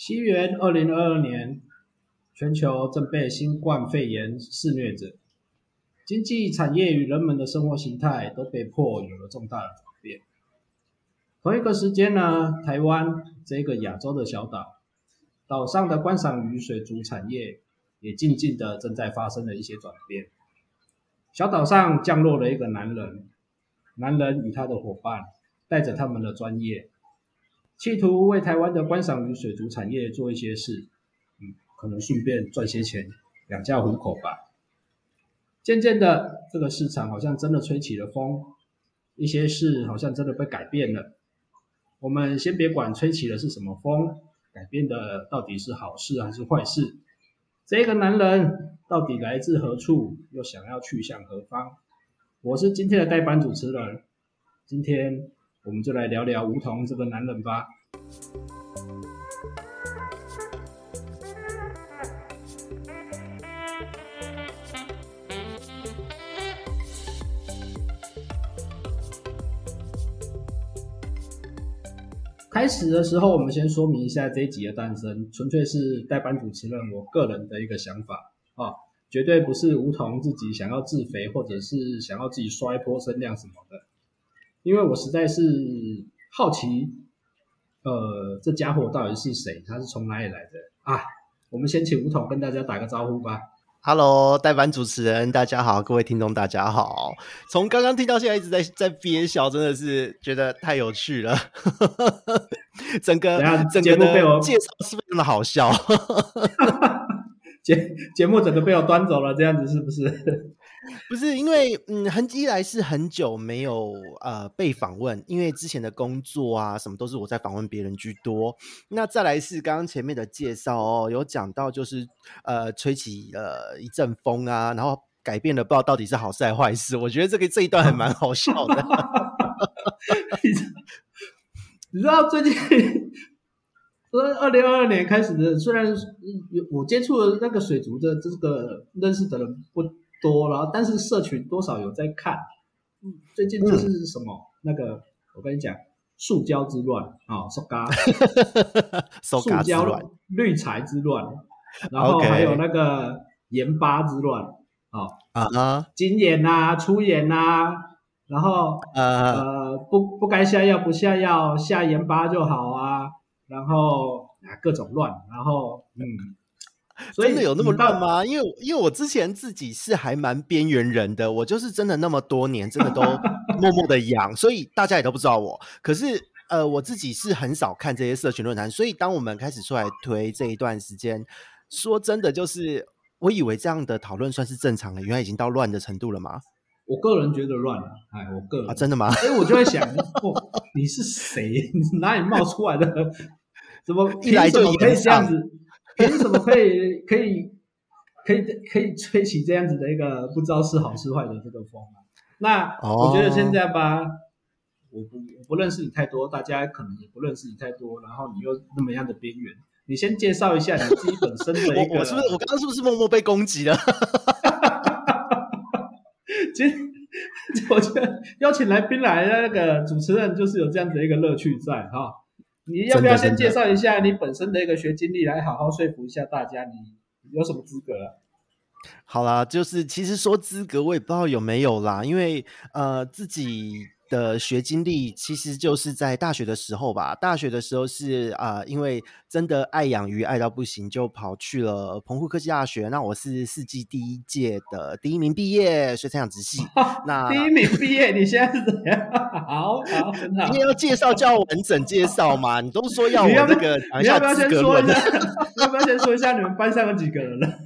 西元二零二二年，全球正被新冠肺炎肆虐着，经济产业与人们的生活形态都被迫有了重大的转变。同一个时间呢，台湾这个亚洲的小岛，岛上的观赏鱼水族产业也静静的正在发生了一些转变。小岛上降落了一个男人，男人与他的伙伴带着他们的专业。企图为台湾的观赏鱼水族产业做一些事，嗯，可能顺便赚些钱养家糊口吧。渐渐的，这个市场好像真的吹起了风，一些事好像真的被改变了。我们先别管吹起的是什么风，改变的到底是好事还是坏事？这个男人到底来自何处，又想要去向何方？我是今天的代班主持人，今天。我们就来聊聊梧桐这个男人吧。开始的时候，我们先说明一下这一集的诞生，纯粹是代班主持人我个人的一个想法啊，绝对不是梧桐自己想要自肥，或者是想要自己刷一波声量什么的。因为我实在是好奇，呃，这家伙到底是谁？他是从哪里来的啊？我们先请吴桐跟大家打个招呼吧。Hello，代班主持人，大家好，各位听众，大家好。从刚刚听到现在一直在在憋笑，真的是觉得太有趣了。整个整个的介绍是非常的好笑。节节目整个被我端走了，这样子是不是？不是，因为嗯，很一来是很久没有呃被访问，因为之前的工作啊什么都是我在访问别人居多。那再来是刚刚前面的介绍哦，有讲到就是呃吹起了一阵风啊，然后改变了不知道到底是好事还是坏事。我觉得这个这一段还蛮好笑的。你知道最近？二零二二年开始的，虽然有我接触的那个水族的这个认识的人不多了，但是社群多少有在看。嗯，最近就是什么、嗯、那个，我跟你讲，塑胶之乱啊，塑胶，塑胶滤材之乱，然后还有那个盐巴之乱啊啊，精盐呐，粗盐呐，然后呃呃不不该下药不下药，下盐巴就好啊。然后啊，各种乱，然后嗯，所以真的有那么乱吗？因为因为我之前自己是还蛮边缘人的，我就是真的那么多年，真的都 默默的养，所以大家也都不知道我。可是呃，我自己是很少看这些社群论坛，所以当我们开始出来推这一段时间，说真的，就是我以为这样的讨论算是正常的，原来已经到乱的程度了吗？我个人觉得乱了，哎，我个人啊，真的吗？所以，我就在想，哦，你是谁？你哪里冒出来的？怎么一来就可以这样子？凭什么可以可以可以可以吹起这样子的一个不知道是好是坏的这个风啊？那我觉得现在吧，我不我不认识你太多，大家可能也不认识你太多，然后你又那么样的边缘，你先介绍一下你自己本身的一个。我是不是我刚刚是不是默默被攻击了？其实 我觉得邀请来宾来的那个主持人就是有这样子的一个乐趣在哈。你要不要先介绍一下你本身的一个学经历，来好好说服一下大家，你有什么资格啊？好啦，就是其实说资格，我也不知道有没有啦，因为呃自己。的学经历其实就是在大学的时候吧。大学的时候是啊、呃，因为真的爱养鱼爱到不行，就跑去了澎湖科技大学。那我是四季第一届的第一名毕业，水产养殖系。那第一名毕业，你现在是怎样？好 好，很好。今天要介绍就要完整介绍嘛？你都说要我那个，你要不要先说一下？要不要先说一下你们班上有几个人了？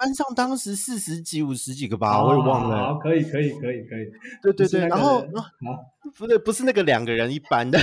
班上当时四十几、五十几个吧，我也忘了。好，可以，可以，可以，可以。对对对，然后不对，不是那个两个人一班的。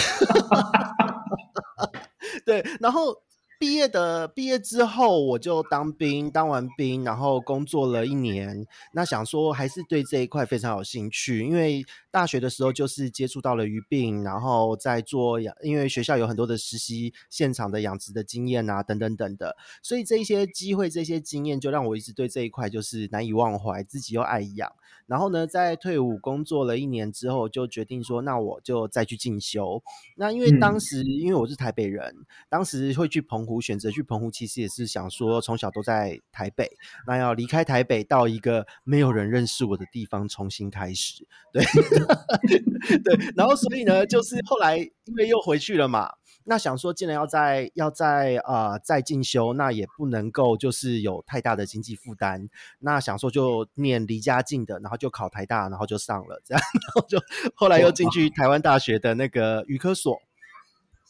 对，然后。毕业的毕业之后，我就当兵，当完兵，然后工作了一年。那想说还是对这一块非常有兴趣，因为大学的时候就是接触到了鱼病，然后在做养，因为学校有很多的实习现场的养殖的经验啊，等等等的，所以这些机会、这些经验就让我一直对这一块就是难以忘怀，自己又爱养。然后呢，在退伍工作了一年之后，就决定说，那我就再去进修。那因为当时、嗯、因为我是台北人，当时会去澎湖，选择去澎湖，其实也是想说，从小都在台北，那要离开台北，到一个没有人认识我的地方，重新开始。对，对，然后所以呢，就是后来因为又回去了嘛。那想说，既然要在要在呃再进修，那也不能够就是有太大的经济负担。那想说就念离家近的，然后就考台大，然后就上了这样，然后就后来又进去台湾大学的那个渔科所。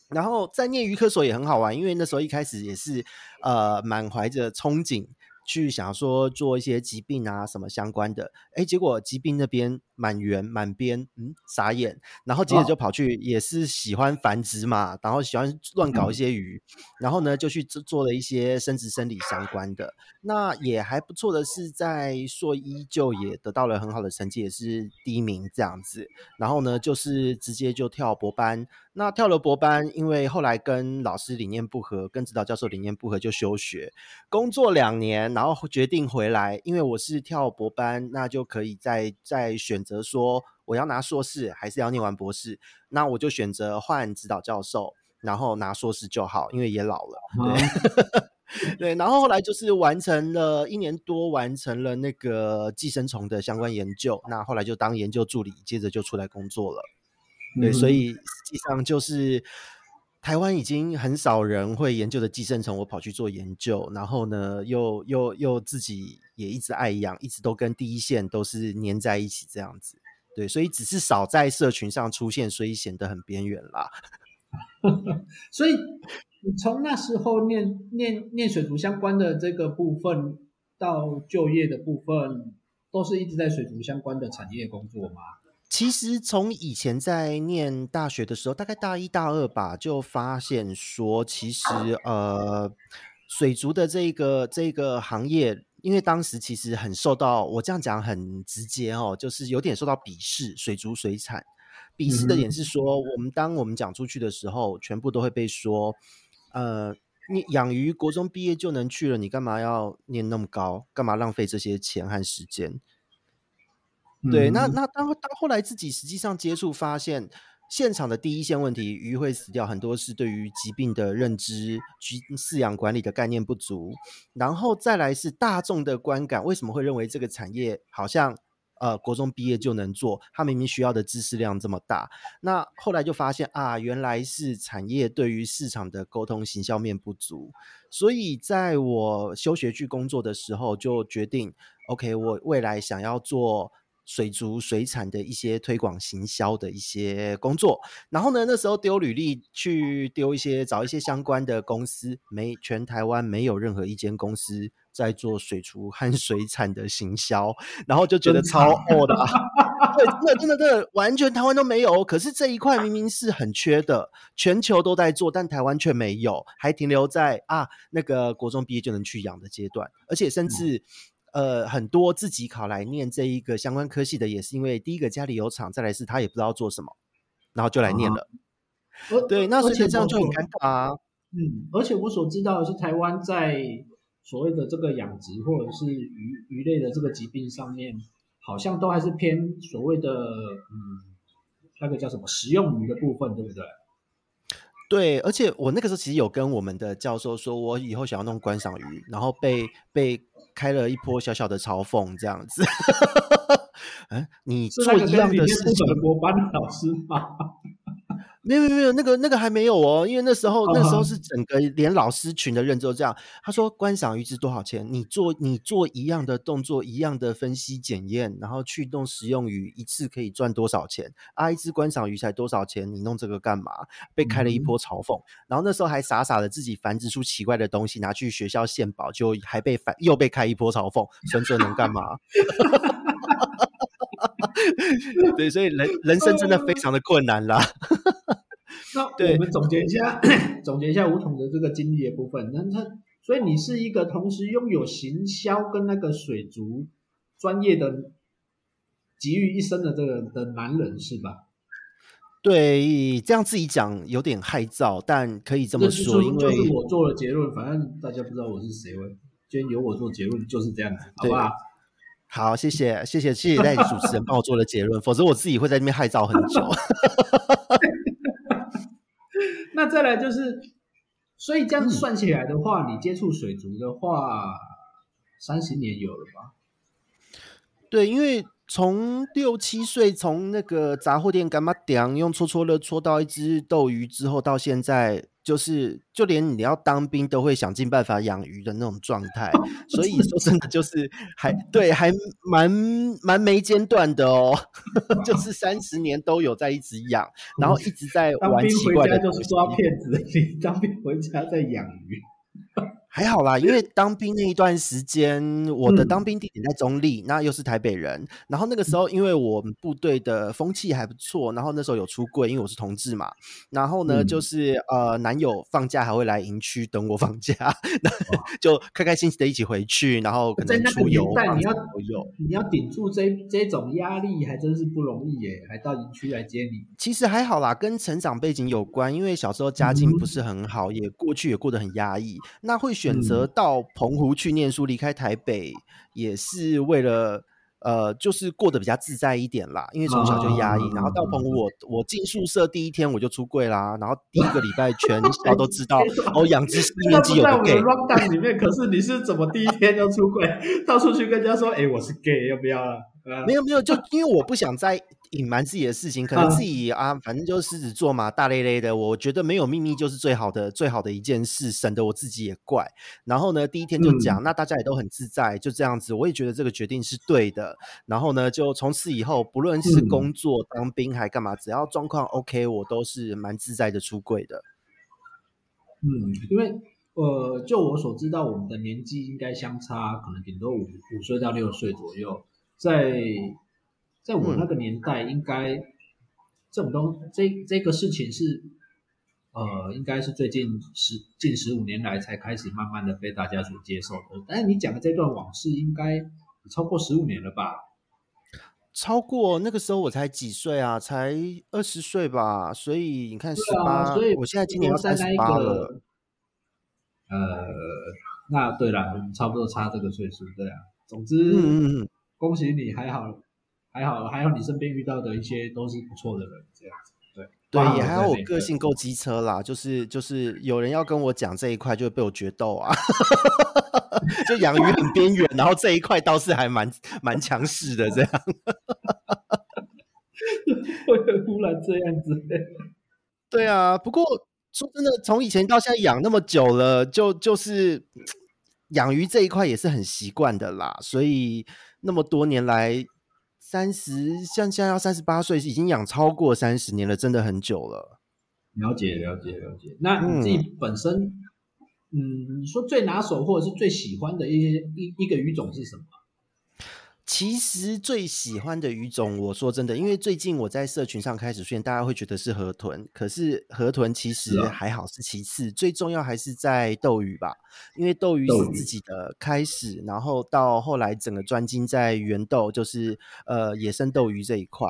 然后在念渔科所也很好玩，因为那时候一开始也是呃满怀着憧憬。去想说做一些疾病啊什么相关的，哎，结果疾病那边满园满边，嗯，傻眼，然后接着就跑去也是喜欢繁殖嘛，哦、然后喜欢乱搞一些鱼，嗯、然后呢就去做做了一些生殖生理相关的，那也还不错的是在硕一就也得到了很好的成绩，也是第一名这样子，然后呢就是直接就跳博班。那跳了博班，因为后来跟老师理念不合，跟指导教授理念不合，就休学，工作两年，然后决定回来。因为我是跳博班，那就可以再再选择说我要拿硕士，还是要念完博士。那我就选择换指导教授，然后拿硕士就好，因为也老了。对，对。然后后来就是完成了一年多，完成了那个寄生虫的相关研究。那后来就当研究助理，接着就出来工作了。对，所以实际上就是台湾已经很少人会研究的寄生虫，我跑去做研究，然后呢，又又又自己也一直爱养，一直都跟第一线都是黏在一起这样子。对，所以只是少在社群上出现，所以显得很边缘啦。所以你从那时候念念念水族相关的这个部分到就业的部分，都是一直在水族相关的产业工作吗？其实从以前在念大学的时候，大概大一大二吧，就发现说，其实呃，水族的这个这个行业，因为当时其实很受到，我这样讲很直接哦，就是有点受到鄙视。水族水产鄙视的点是说，我们当我们讲出去的时候，全部都会被说，呃，你养鱼国中毕业就能去了，你干嘛要念那么高？干嘛浪费这些钱和时间？对，那那当当后来自己实际上接触，发现现场的第一线问题，鱼会死掉，很多是对于疾病的认知、居饲养管理的概念不足，然后再来是大众的观感，为什么会认为这个产业好像呃国中毕业就能做？他明明需要的知识量这么大，那后来就发现啊，原来是产业对于市场的沟通行销面不足，所以在我休学去工作的时候，就决定，OK，我未来想要做。水族水产的一些推广行销的一些工作，然后呢，那时候丢履历去丢一些找一些相关的公司，没全台湾没有任何一间公司在做水族和 水产的行销，然后就觉得超恶的，对，真的真的真的完全台湾都没有，可是这一块明明是很缺的，全球都在做，但台湾却没有，还停留在啊那个国中毕业就能去养的阶段，而且甚至。嗯呃，很多自己考来念这一个相关科系的，也是因为第一个家里有厂，再来是他也不知道做什么，然后就来念了。啊、对，那所以这样就很尴尬啊。嗯，而且我所知道的是，台湾在所谓的这个养殖或者是鱼鱼类的这个疾病上面，好像都还是偏所谓的嗯，那个叫什么食用鱼的部分，对不对？对，而且我那个时候其实有跟我们的教授说，我以后想要弄观赏鱼，然后被被开了一波小小的嘲讽，这样子。嗯，你做一样的事情，国班的老师吗？没有没有没有，那个那个还没有哦，因为那时候、uh. 那时候是整个连老师群的认知都这样。他说观赏鱼值多少钱？你做你做一样的动作，一样的分析检验，然后去弄食用鱼，一次可以赚多少钱？啊，一只观赏鱼才多少钱？你弄这个干嘛？被开了一波嘲讽。嗯、然后那时候还傻傻的自己繁殖出奇怪的东西，拿去学校献宝，就还被反又被开一波嘲讽。孙这能干嘛？对，所以人人生真的非常的困难啦。那我们总结一下，对 总结一下吴桐的这个经历的部分。那他，所以你是一个同时拥有行销跟那个水族专业的集于一身的这个的男人是吧？对，这样自己讲有点害臊，但可以这么说，因为就是我做了结论，反正大家不知道我是谁，今天由我做结论就是这样子，好不好？好，谢谢，谢谢，谢谢代理主持人帮我做了结论，否则我自己会在那边害臊很久。那再来就是，所以这样算起来的话，嗯、你接触水族的话，三十年有了吧？对，因为从六七岁从那个杂货店干嘛点用搓搓乐搓到一只斗鱼之后，到现在。就是，就连你要当兵都会想尽办法养鱼的那种状态，所以说真的就是还对，还蛮蛮没间断的哦，就是三十年都有在一直养，然后一直在玩奇怪的。当兵回家就是抓骗子，你当兵回家在养鱼。还好啦，因为当兵那一段时间，我的当兵地点在中立，嗯、那又是台北人。然后那个时候，因为我们部队的风气还不错，然后那时候有出柜，因为我是同志嘛。然后呢，嗯、就是呃，男友放假还会来营区等我放假，那 就开开心心的一起回去，然后可能出游。但你要你要顶住这这种压力，还真是不容易耶，还到营区来接你。其实还好啦，跟成长背景有关，因为小时候家境不是很好，嗯、也过去也过得很压抑，那会选。选择到澎湖去念书，离开台北也是为了呃，就是过得比较自在一点啦。因为从小就压抑，然后到澎湖，我我进宿舍第一天我就出柜啦，然后第一个礼拜全校都知道 哦，养殖室里面只有 gay。里面可是你是怎么第一天就出柜，到处去跟人家说，哎，我是 gay，要不要啊？没有没有，就因为我不想再隐瞒自己的事情，可能自己啊，反正就是狮子座嘛，大咧咧的。我觉得没有秘密就是最好的，最好的一件事，省得我自己也怪。然后呢，第一天就讲，嗯、那大家也都很自在，就这样子。我也觉得这个决定是对的。然后呢，就从此以后，不论是工作、嗯、当兵还干嘛，只要状况 OK，我都是蛮自在的出柜的。嗯，因为呃，就我所知道，我们的年纪应该相差可能顶多五五岁到六岁左右。在在我那个年代，应该这种东这这个事情是呃，应该是最近十近十五年来才开始慢慢的被大家所接受的。但是你讲的这段往事，应该超过十五年了吧？超过那个时候我才几岁啊？才二十岁吧？所以你看十八，所以我现在今年要三十八了。呃，那对了，我们差不多差这个岁数，对啊。总之，嗯嗯。恭喜你，还好，还好，还好，你身边遇到的一些都是不错的人，这样子，对，对，也还好，我个性够机车啦，就是就是有人要跟我讲这一块，就会被我决斗啊，就养鱼很边缘，然后这一块倒是还蛮蛮强势的，这样，会忽然这样子，对啊，不过说真的，从以前到现在养那么久了，就就是养鱼这一块也是很习惯的啦，所以。那么多年来，三十像现在要三十八岁，已经养超过三十年了，真的很久了。了解，了解，了解。那你自己本身，嗯，嗯，你说最拿手或者是最喜欢的一些一一个鱼种是什么？其实最喜欢的鱼种，我说真的，因为最近我在社群上开始出现，大家会觉得是河豚，可是河豚其实还好是其次，啊、最重要还是在斗鱼吧，因为斗鱼是自己的开始，然后到后来整个专精在原斗，就是呃野生斗鱼这一块，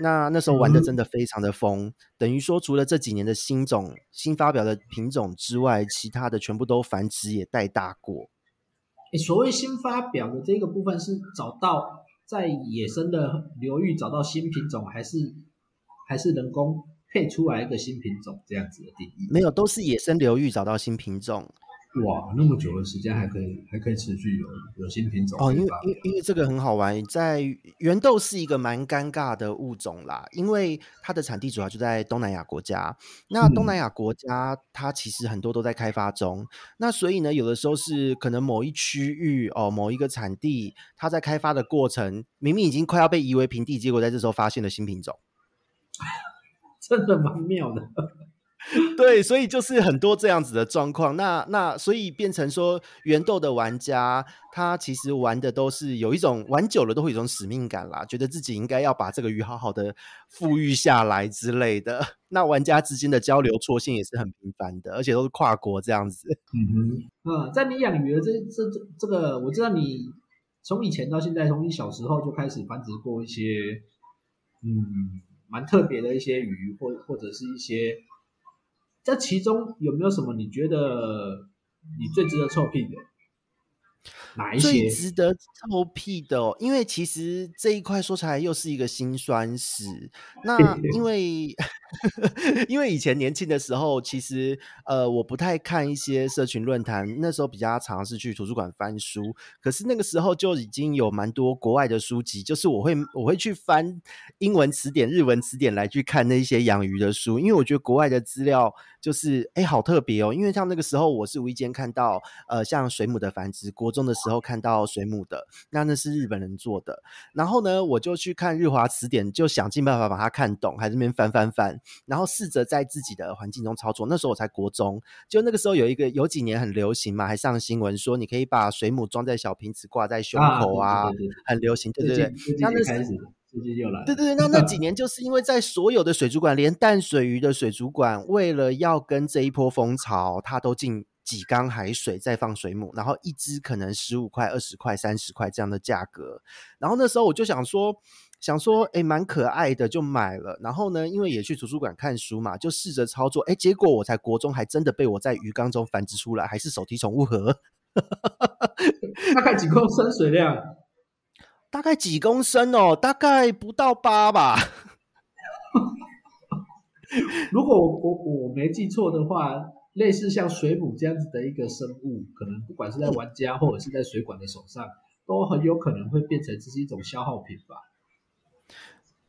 那那时候玩的真的非常的疯，嗯、等于说除了这几年的新种新发表的品种之外，其他的全部都繁殖也带大过。所谓新发表的这个部分是找到在野生的流域找到新品种，还是还是人工配出来一个新品种这样子的定义？没有，都是野生流域找到新品种。哇，那么久的时间还可以还可以持续有有新品种哦，因为因为因为这个很好玩，在圆豆是一个蛮尴尬的物种啦，因为它的产地主要就在东南亚国家，那东南亚国家它其实很多都在开发中，嗯、那所以呢，有的时候是可能某一区域哦，某一个产地它在开发的过程，明明已经快要被夷为平地，结果在这时候发现了新品种，真的蛮妙的。对，所以就是很多这样子的状况。那那所以变成说，原豆的玩家他其实玩的都是有一种玩久了都会有一种使命感啦，觉得自己应该要把这个鱼好好的富裕下来之类的。那玩家之间的交流错信也是很频繁的，而且都是跨国这样子。嗯哼，啊，在你养鱼的这这这这个，我知道你从以前到现在，从你小时候就开始繁殖过一些，嗯，蛮特别的一些鱼，或或者是一些。这其中有没有什么你觉得你最值得臭屁的？哪一些最值得臭屁的哦？因为其实这一块说起来又是一个辛酸史。那 因为因为以前年轻的时候，其实呃我不太看一些社群论坛，那时候比较尝试去图书馆翻书。可是那个时候就已经有蛮多国外的书籍，就是我会我会去翻英文词典、日文词典来去看那些养鱼的书，因为我觉得国外的资料就是哎好特别哦。因为像那个时候我是无意间看到呃像水母的繁殖，国中的时候看到水母的，那那是日本人做的。然后呢，我就去看日华词典，就想尽办法把它看懂，还是边翻翻翻，然后试着在自己的环境中操作。那时候我才国中，就那个时候有一个有几年很流行嘛，还上新闻说你可以把水母装在小瓶子挂在胸口啊，啊对对对很流行，对对对。那那开始，就来对对对，那那几年就是因为在所有的水族馆，连淡水鱼的水族馆，为了要跟这一波风潮，它都进。几缸海水再放水母，然后一只可能十五块、二十块、三十块这样的价格。然后那时候我就想说，想说，哎，蛮可爱的，就买了。然后呢，因为也去图书馆看书嘛，就试着操作。哎，结果我才国中，还真的被我在鱼缸中繁殖出来，还是手提宠物盒。大概几公升水量？大概几公升哦？大概不到八吧。如果我我没记错的话。类似像水母这样子的一个生物，可能不管是在玩家或者是在水管的手上，都很有可能会变成这是一种消耗品吧。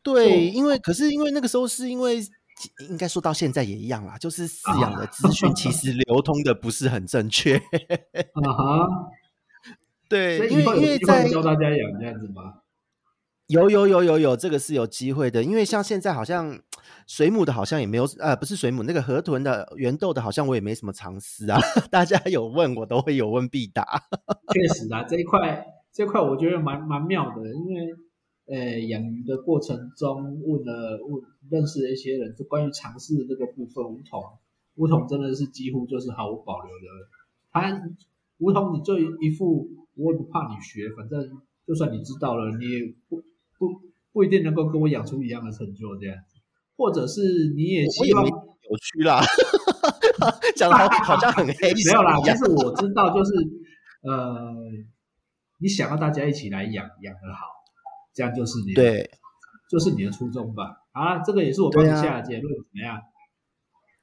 对，因为可是因为那个时候是因为应该说到现在也一样啦，就是饲养的资讯其实流通的不是很正确。啊哈，对，因为因为在教大家养这样子吗？有有有有有，这个是有机会的，因为像现在好像水母的，好像也没有，呃，不是水母，那个河豚的、圆豆的，好像我也没什么常识啊。大家有问我都会有问必答。确实啊，这一块这一块我觉得蛮蛮妙的，因为呃养鱼的过程中问了问认识了一些人，就关于尝试的这个部分，梧桐梧桐真的是几乎就是毫无保留的。他梧桐你就一副我也不怕你学，反正就算你知道了，你也不。不不一定能够跟我养出一样的成就这样子，或者是你也希望有趣啦，讲的好好像很黑，没有啦，其实我知道就是呃，你想要大家一起来养养得好，这样就是你对，就是你的初衷吧。啊，这个也是我帮你下的结论，怎么样？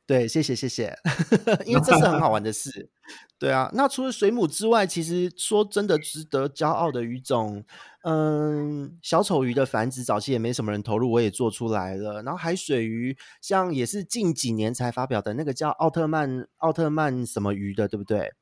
对，谢谢谢谢，因为这是很好玩的事。对啊，那除了水母之外，其实说真的值得骄傲的鱼种，嗯，小丑鱼的繁殖早期也没什么人投入，我也做出来了。然后海水鱼，像也是近几年才发表的那个叫奥特曼奥特曼什么鱼的，对不对？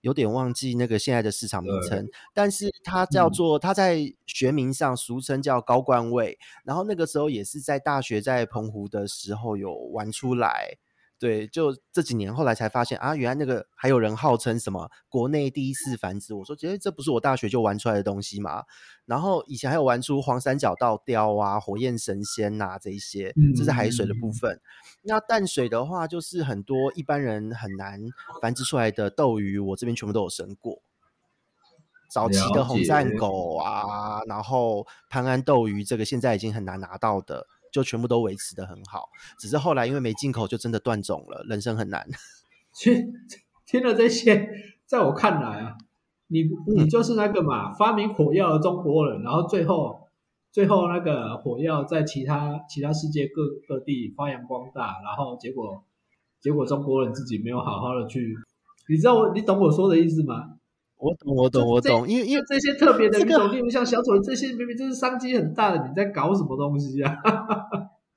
有点忘记那个现在的市场名称，但是它叫做它在学名上俗称叫高冠位。然后那个时候也是在大学在澎湖的时候有玩出来。对，就这几年后来才发现啊，原来那个还有人号称什么国内第一次繁殖。我说，觉得这不是我大学就玩出来的东西嘛？然后以前还有玩出黄三角倒雕啊、火焰神仙呐、啊、这一些，这是海水的部分。嗯、那淡水的话，就是很多一般人很难繁殖出来的斗鱼，我这边全部都有生过。早期的红赞狗啊，然后潘安斗鱼，这个现在已经很难拿到的。就全部都维持的很好，只是后来因为没进口，就真的断种了。人生很难。听听了这些，在我看来啊，你你就是那个嘛，发明火药的中国人，然后最后最后那个火药在其他其他世界各各地发扬光大，然后结果结果中国人自己没有好好的去，你知道我你懂我说的意思吗？我懂，我懂，我懂，因为因为这些特别的鱼种，例如像小丑这些，明明就是商机很大的，你在搞什么东西啊？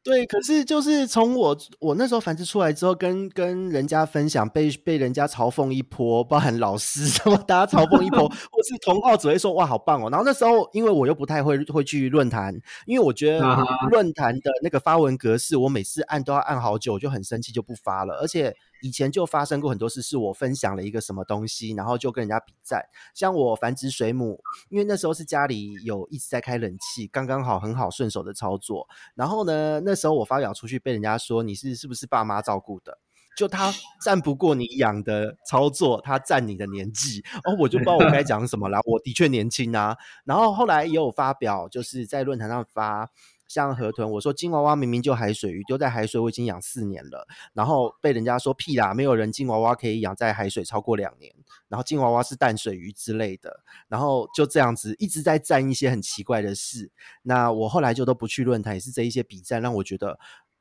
对，可是就是从我我那时候繁殖出来之后，跟跟人家分享，被被人家嘲讽一波，包含老师什么，大家嘲讽一波，或是同好只会说哇好棒哦。然后那时候因为我又不太会会去论坛，因为我觉得论坛的那个发文格式，我每次按都要按好久，我就很生气就不发了，而且。以前就发生过很多事，是我分享了一个什么东西，然后就跟人家比赞。像我繁殖水母，因为那时候是家里有一直在开冷气，刚刚好很好顺手的操作。然后呢，那时候我发表出去，被人家说你是是不是爸妈照顾的？就他 赞不过你养的操作，他赞你的年纪。哦，我就不知道我该讲什么了。我的确年轻啊。然后后来也有发表，就是在论坛上发。像河豚，我说金娃娃明明就海水鱼，丢在海水我已经养四年了，然后被人家说屁啦，没有人金娃娃可以养在海水超过两年。然后金娃娃是淡水鱼之类的，然后就这样子一直在赞一些很奇怪的事。那我后来就都不去论坛，也是这一些比赞让我觉得，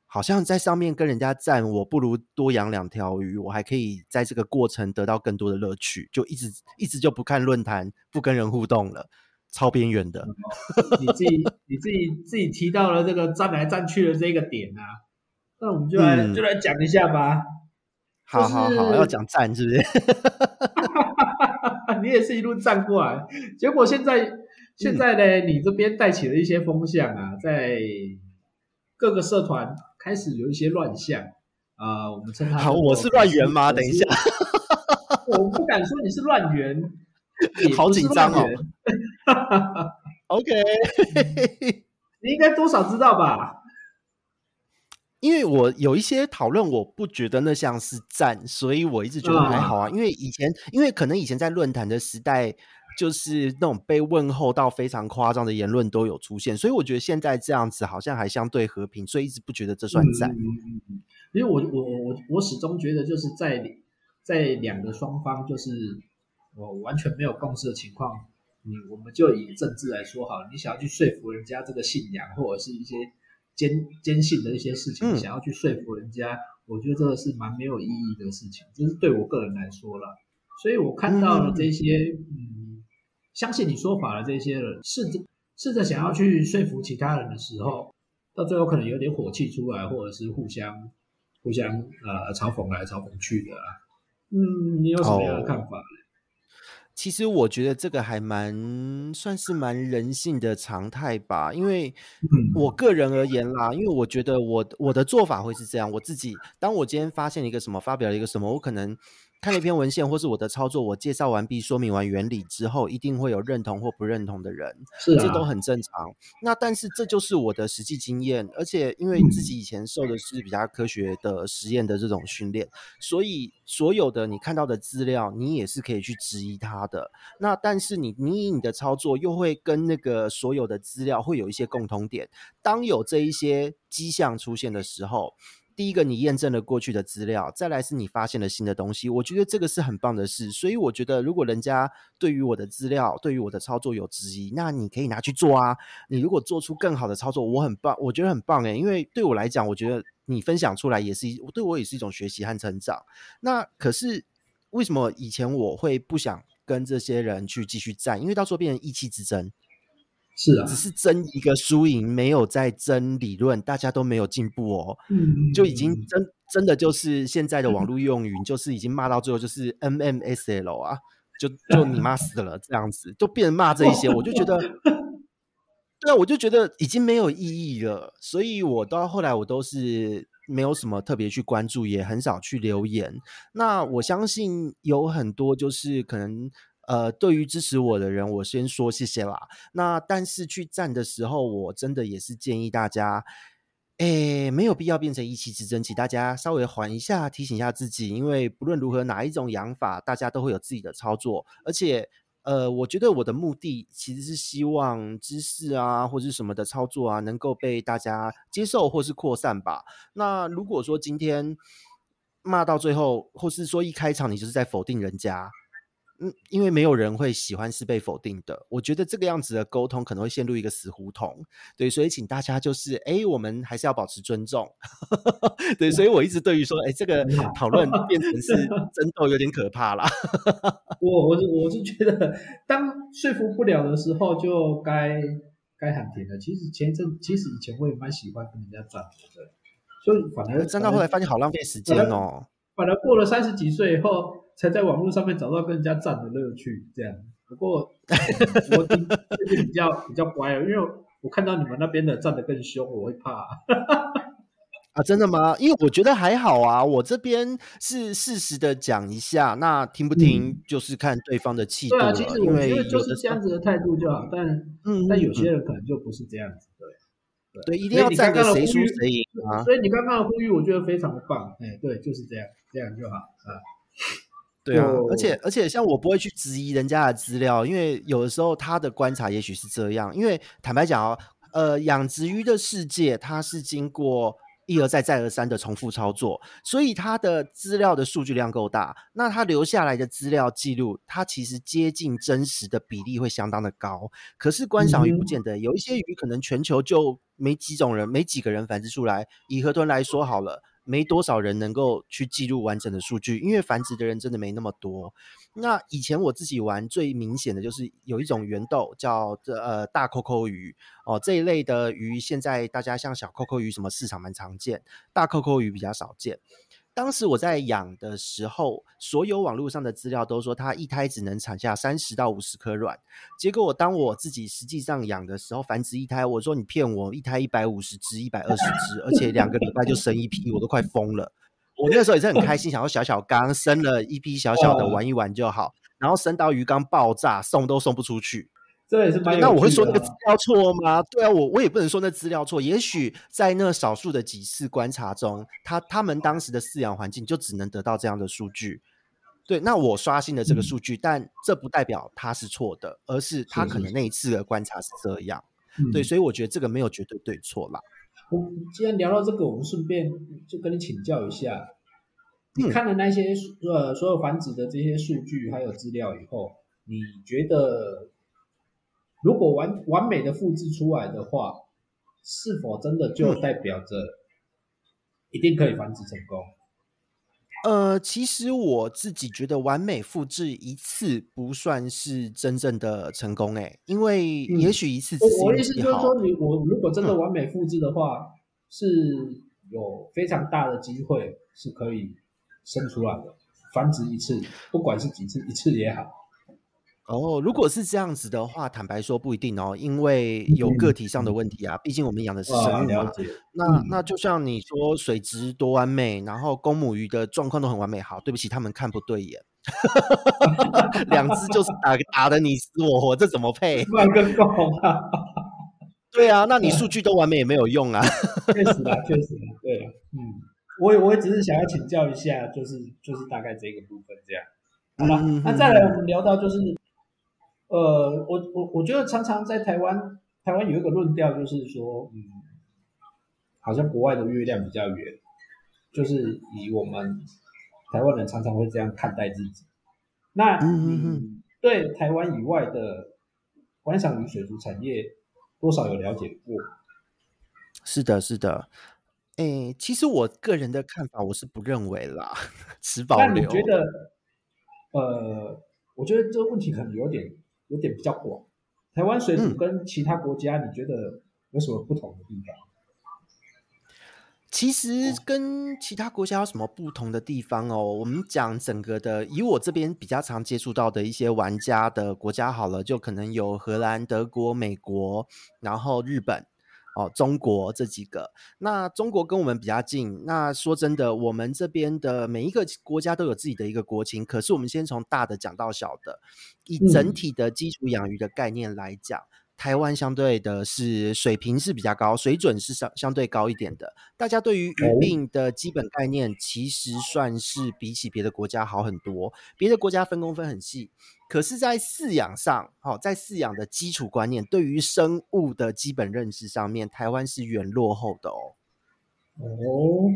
好像在上面跟人家赞，我不如多养两条鱼，我还可以在这个过程得到更多的乐趣，就一直一直就不看论坛，不跟人互动了。超边缘的，你自己你自己自己提到了这个站来站去的这个点啊，那我们就来、嗯、就来讲一下吧。好好好，要讲站是不是？你也是一路站过来，结果现在现在呢，嗯、你这边带起了一些风向啊，在各个社团开始有一些乱象啊、呃，我们称它好，我是乱源吗？等一下，我不敢说你是乱源。好紧张哦！OK，你应该多少知道吧？因为我有一些讨论，我不觉得那像是赞，所以我一直觉得还好啊。因为以前，因为可能以前在论坛的时代，就是那种被问候到非常夸张的言论都有出现，所以我觉得现在这样子好像还相对和平，所以一直不觉得这算赞。嗯，因为我我我我始终觉得就是在在两个双方就是。我完全没有共识的情况，你我们就以政治来说好了，你想要去说服人家这个信仰或者是一些坚坚信的一些事情，嗯、想要去说服人家，我觉得这个是蛮没有意义的事情，就是对我个人来说了。所以我看到了这些，嗯，嗯，相信你说法的这些人，试着试着想要去说服其他人的时候，到最后可能有点火气出来，或者是互相互相呃嘲讽来嘲讽去的。嗯，你有什么样的看法？哦其实我觉得这个还蛮算是蛮人性的常态吧，因为我个人而言啦，因为我觉得我我的做法会是这样，我自己当我今天发现了一个什么，发表了一个什么，我可能。看了一篇文献，或是我的操作，我介绍完毕，说明完原理之后，一定会有认同或不认同的人，是啊，这都很正常。那但是这就是我的实际经验，而且因为自己以前受的是比较科学的实验的这种训练，所以所有的你看到的资料，你也是可以去质疑它的。那但是你你以你的操作又会跟那个所有的资料会有一些共同点，当有这一些迹象出现的时候。第一个，你验证了过去的资料，再来是你发现了新的东西，我觉得这个是很棒的事。所以我觉得，如果人家对于我的资料、对于我的操作有质疑，那你可以拿去做啊。你如果做出更好的操作，我很棒，我觉得很棒诶。因为对我来讲，我觉得你分享出来也是对我也是一种学习和成长。那可是为什么以前我会不想跟这些人去继续战？因为到时候变成意气之争。是啊，只是争一个输赢，没有在争理论，大家都没有进步哦。嗯，就已经真真的就是现在的网络用语，就是已经骂到最后就是 M M S L 啊，就 就你妈死了这样子，就变成骂这一些，我就觉得，对啊，我就觉得已经没有意义了。所以我到后来我都是没有什么特别去关注，也很少去留言。那我相信有很多就是可能。呃，对于支持我的人，我先说谢谢啦。那但是去站的时候，我真的也是建议大家，诶，没有必要变成一气之争，请大家稍微缓一下，提醒一下自己，因为不论如何哪一种养法，大家都会有自己的操作。而且，呃，我觉得我的目的其实是希望知识啊，或者是什么的操作啊，能够被大家接受或是扩散吧。那如果说今天骂到最后，或是说一开场你就是在否定人家。嗯，因为没有人会喜欢是被否定的。我觉得这个样子的沟通可能会陷入一个死胡同。对，所以请大家就是，哎，我们还是要保持尊重。对，所以我一直对于说，哎，这个讨论变成是 争斗有点可怕啦。我我是我是觉得，当说服不了的时候，就该该喊停了。其实前阵，其实以前我也蛮喜欢跟人家战的，所以反而战到后来发现好浪费时间哦。反而过了三十几岁以后。才在网络上面找到跟人家战的乐趣，这样。不过我最近比较比较乖了，因为我看到你们那边的战得更凶，我会怕。啊，真的吗？因为我觉得还好啊，我这边是适时的讲一下，那听不听就是看对方的气度了。对啊，其实我觉得就是这样子的态度就好，但嗯，但有些人可能就不是这样子，对。对，一定要站个谁输谁赢啊。所以你刚刚的呼吁，我觉得非常的棒。哎，对，就是这样，这样就好啊。对啊，而且而且像我不会去质疑人家的资料，因为有的时候他的观察也许是这样。因为坦白讲哦，呃，养殖鱼的世界它是经过一而再再而三的重复操作，所以它的资料的数据量够大，那它留下来的资料记录，它其实接近真实的比例会相当的高。可是观赏鱼不见得，有一些鱼可能全球就没几种人，没几个人繁殖出来。以河豚来说好了。没多少人能够去记录完整的数据，因为繁殖的人真的没那么多。那以前我自己玩最明显的就是有一种圆豆叫呃大扣扣鱼哦，这一类的鱼现在大家像小扣扣鱼什么市场蛮常见，大扣扣鱼比较少见。当时我在养的时候，所有网络上的资料都说它一胎只能产下三十到五十颗卵。结果我当我自己实际上养的时候，繁殖一胎，我说你骗我，一胎一百五十只、一百二十只，而且两个礼拜就生一批，我都快疯了。我那时候也是很开心，想要小小缸生了一批小小的玩一玩就好，然后生到鱼缸爆炸，送都送不出去。这也是蛮有的。那我会说那个资料错吗？对啊，我我也不能说那资料错。也许在那少数的几次观察中，他他们当时的饲养环境就只能得到这样的数据。对，那我刷新了这个数据，嗯、但这不代表它是错的，而是他可能那一次的观察是这样。对，所以我觉得这个没有绝对对错啦。我、嗯、既然聊到这个，我们顺便就跟你请教一下，你看了那些呃所有繁殖的这些数据还有资料以后，你觉得？如果完完美的复制出来的话，是否真的就代表着一定可以繁殖成功？呃，其实我自己觉得完美复制一次不算是真正的成功，诶，因为也许一次只是、嗯。我意思就是说，你我如果真的完美复制的话，嗯、是有非常大的机会是可以生出来的，繁殖一次，不管是几次，一次也好。哦，如果是这样子的话，坦白说不一定哦，因为有个体上的问题啊。毕竟我们养的是生物嘛。那那就像你说水质多完美，然后公母鱼的状况都很完美。好，对不起，他们看不对眼，两只就是 打打得你死我活，这怎么配？乱跟狗啊！对啊，那你数据都完美也没有用啊。确实啊，确实啊，对啊，嗯，我也我也只是想要请教一下，就是就是大概这个部分这样。好了，嗯、那再来我们聊到就是。呃，我我我觉得常常在台湾，台湾有一个论调，就是说，嗯，好像国外的月亮比较圆，就是以我们台湾人常常会这样看待自己。那嗯，对台湾以外的观赏鱼水族产业，多少有了解过？是的，是的。诶，其实我个人的看法，我是不认为啦，持保留。那你觉得？呃，我觉得这个问题可能有点。有点比较广，台湾水族跟其他国家，你觉得有什么不同的地方？其实跟其他国家有什么不同的地方哦？我们讲整个的，以我这边比较常接触到的一些玩家的国家好了，就可能有荷兰、德国、美国，然后日本。哦，中国这几个，那中国跟我们比较近。那说真的，我们这边的每一个国家都有自己的一个国情。可是我们先从大的讲到小的，以整体的基础养鱼的概念来讲。嗯台湾相对的是水平是比较高，水准是相相对高一点的。大家对于鱼病的基本概念，其实算是比起别的国家好很多。别的国家分工分很细，可是，在饲养上，好，在饲养的基础观念，对于生物的基本认识上面，台湾是远落后的哦。哦，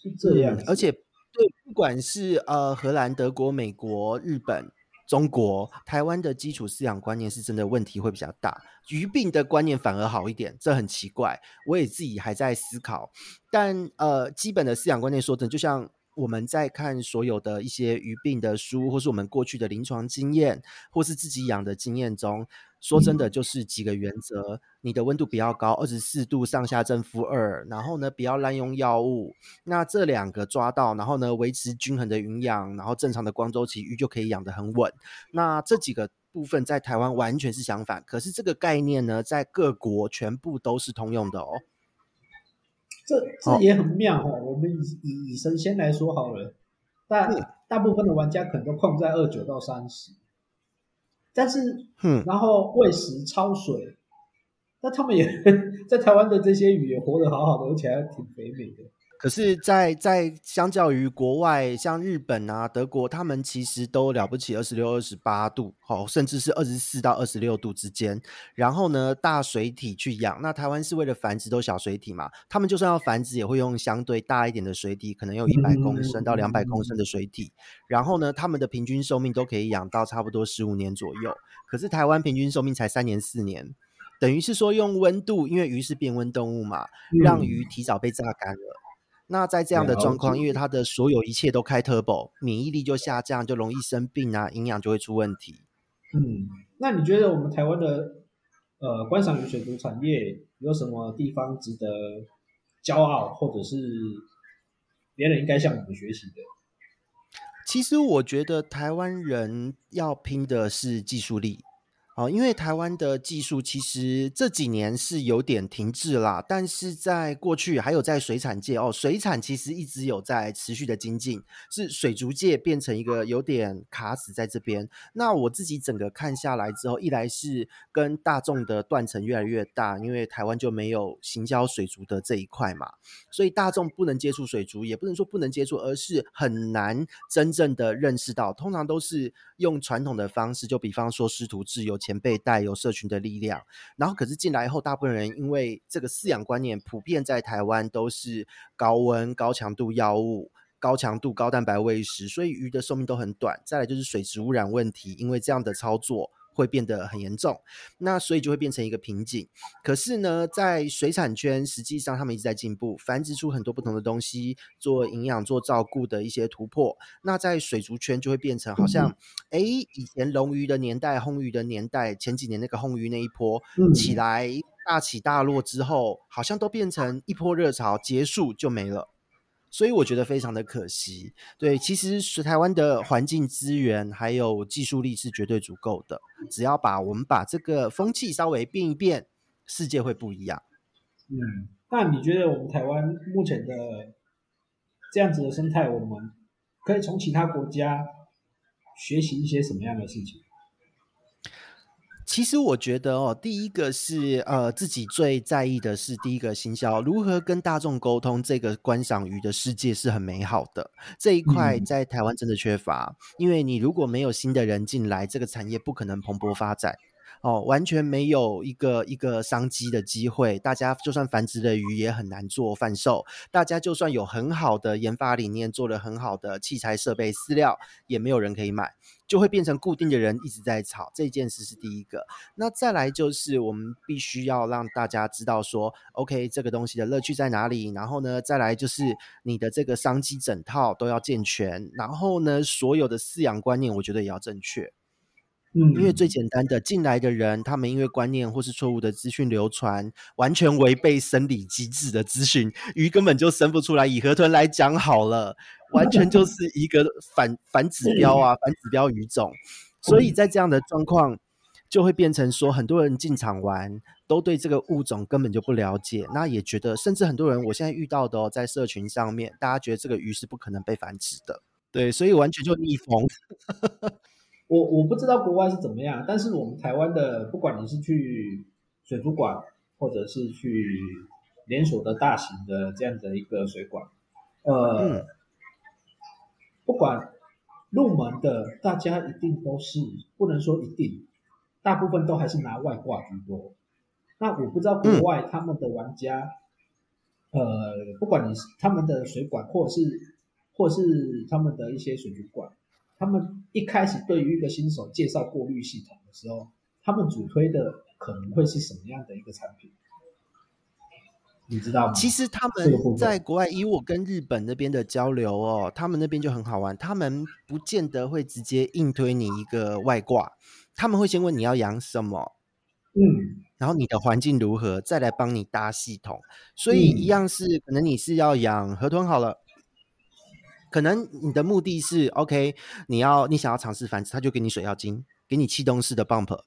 是这样。而且，对，不管是呃荷兰、德国、美国、日本。中国台湾的基础饲养观念是真的问题会比较大，鱼病的观念反而好一点，这很奇怪，我也自己还在思考。但呃，基本的饲养观念说真的，就像我们在看所有的一些鱼病的书，或是我们过去的临床经验，或是自己养的经验中。说真的，就是几个原则：你的温度不要高，二十四度上下正负二，然后呢，不要滥用药物。那这两个抓到，然后呢，维持均衡的营养，然后正常的光周期，鱼就可以养得很稳。那这几个部分在台湾完全是相反，可是这个概念呢，在各国全部都是通用的哦。这这也很妙哦。我们以以以神仙来说好了，大大部分的玩家可能都控在二九到三十。但是，嗯，然后喂食焯水，那他们也 在台湾的这些鱼也活得好好的，而且还挺肥美的。可是在，在在相较于国外，像日本啊、德国，他们其实都了不起二十六、二十八度，哦，甚至是二十四到二十六度之间。然后呢，大水体去养。那台湾是为了繁殖都小水体嘛，他们就算要繁殖，也会用相对大一点的水体，可能有一百公升到两百公升的水体。然后呢，他们的平均寿命都可以养到差不多十五年左右。可是台湾平均寿命才三年四年，等于是说用温度，因为鱼是变温动物嘛，让鱼提早被榨干了。那在这样的状况，因为他的所有一切都开 turbo，免疫力就下降，就容易生病啊，营养就会出问题。嗯，那你觉得我们台湾的呃观赏鱼水族产业有什么地方值得骄傲，或者是别人应该向我们学习的？其实我觉得台湾人要拼的是技术力。哦，因为台湾的技术其实这几年是有点停滞啦，但是在过去还有在水产界哦，水产其实一直有在持续的精进，是水族界变成一个有点卡死在这边。那我自己整个看下来之后，一来是跟大众的断层越来越大，因为台湾就没有行销水族的这一块嘛，所以大众不能接触水族，也不能说不能接触，而是很难真正的认识到，通常都是用传统的方式，就比方说师徒制有。前辈带有社群的力量，然后可是进来以后，大部分人因为这个饲养观念普遍在台湾都是高温、高强度药物、高强度高蛋白喂食，所以鱼的寿命都很短。再来就是水质污染问题，因为这样的操作。会变得很严重，那所以就会变成一个瓶颈。可是呢，在水产圈，实际上他们一直在进步，繁殖出很多不同的东西，做营养、做照顾的一些突破。那在水族圈就会变成好像，哎、嗯，以前龙鱼的年代、红鱼的年代，前几年那个红鱼那一波、嗯、起来大起大落之后，好像都变成一波热潮结束就没了。所以我觉得非常的可惜。对，其实是台湾的环境资源还有技术力是绝对足够的，只要把我们把这个风气稍微变一变，世界会不一样。嗯，那你觉得我们台湾目前的这样子的生态，我们可以从其他国家学习一些什么样的事情？其实我觉得哦，第一个是呃自己最在意的是第一个行销，如何跟大众沟通，这个观赏鱼的世界是很美好的。这一块在台湾真的缺乏，嗯，因为你如果没有新的人进来，这个产业不可能蓬勃发展。哦，完全没有一个一个商机的机会。大家就算繁殖的鱼也很难做贩售。大家就算有很好的研发理念，做了很好的器材设备、饲料，也没有人可以买，就会变成固定的人一直在炒。这件事是第一个。那再来就是我们必须要让大家知道说，OK，这个东西的乐趣在哪里。然后呢，再来就是你的这个商机整套都要健全。然后呢，所有的饲养观念，我觉得也要正确。嗯，因为最简单的进来的人，他们因为观念或是错误的资讯流传，完全违背生理机制的资讯，鱼根本就生不出来。以河豚来讲好了，完全就 是一个反反指标啊，反指标鱼种。所以在这样的状况，就会变成说，很多人进场玩都对这个物种根本就不了解，那也觉得，甚至很多人我现在遇到的哦，在社群上面，大家觉得这个鱼是不可能被繁殖的，对，所以完全就逆风。我我不知道国外是怎么样，但是我们台湾的，不管你是去水族馆，或者是去连锁的大型的这样的一个水管，呃，嗯、不管入门的，大家一定都是不能说一定，大部分都还是拿外挂居多。那我不知道国外他们的玩家，嗯、呃，不管你是他们的水管，或者是或者是他们的一些水族馆。他们一开始对于一个新手介绍过滤系统的时候，他们主推的可能会是什么样的一个产品？你知道吗？其实他们在国外，以我跟日本那边的交流哦，他们那边就很好玩。他们不见得会直接硬推你一个外挂，他们会先问你要养什么，嗯，然后你的环境如何，再来帮你搭系统。所以一样是，可能你是要养河豚好了。可能你的目的是 OK，你要你想要尝试繁殖，他就给你水药精，给你气动式的 bump。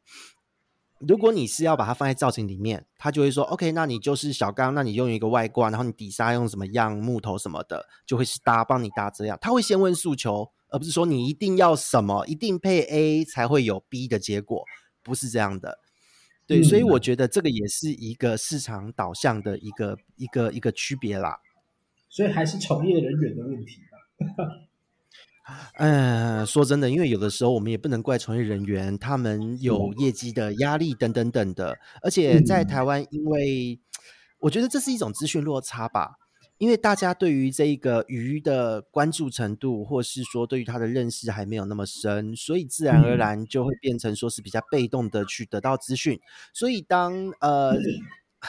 如果你是要把它放在造型里面，他就会说 OK，那你就是小缸，那你用一个外挂，然后你底沙用什么样木头什么的，就会是搭帮你搭这样。他会先问诉求，而不是说你一定要什么，一定配 A 才会有 B 的结果，不是这样的。对，嗯、所以我觉得这个也是一个市场导向的一个一个一个区别啦。所以还是从业人员的问题吧。嗯，说真的，因为有的时候我们也不能怪从业人员，他们有业绩的压力等等等的。而且在台湾，因为我觉得这是一种资讯落差吧，因为大家对于这个鱼的关注程度，或是说对于它的认识还没有那么深，所以自然而然就会变成说是比较被动的去得到资讯。所以当呃。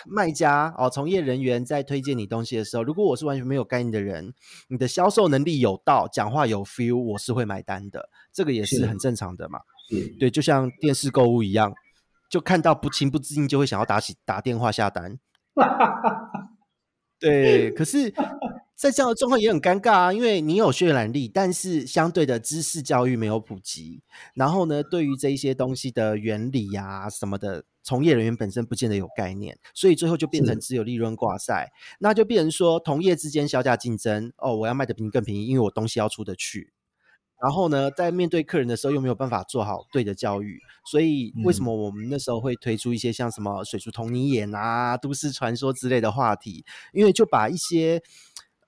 卖家哦，从业人员在推荐你东西的时候，如果我是完全没有概念的人，你的销售能力有道，讲话有 feel，我是会买单的，这个也是很正常的嘛。对，就像电视购物一样，就看到不情不自禁就会想要打起打电话下单。对，可是。在这样的状况也很尴尬啊，因为你有渲染力，但是相对的知识教育没有普及，然后呢，对于这一些东西的原理呀、啊、什么的，从业人员本身不见得有概念，所以最后就变成只有利润挂赛，那就变成说同业之间销价竞争哦，我要卖的比你更便宜，因为我东西要出得去，然后呢，在面对客人的时候又没有办法做好对的教育，所以为什么我们那时候会推出一些像什么水族同你眼啊、都市传说之类的话题，因为就把一些。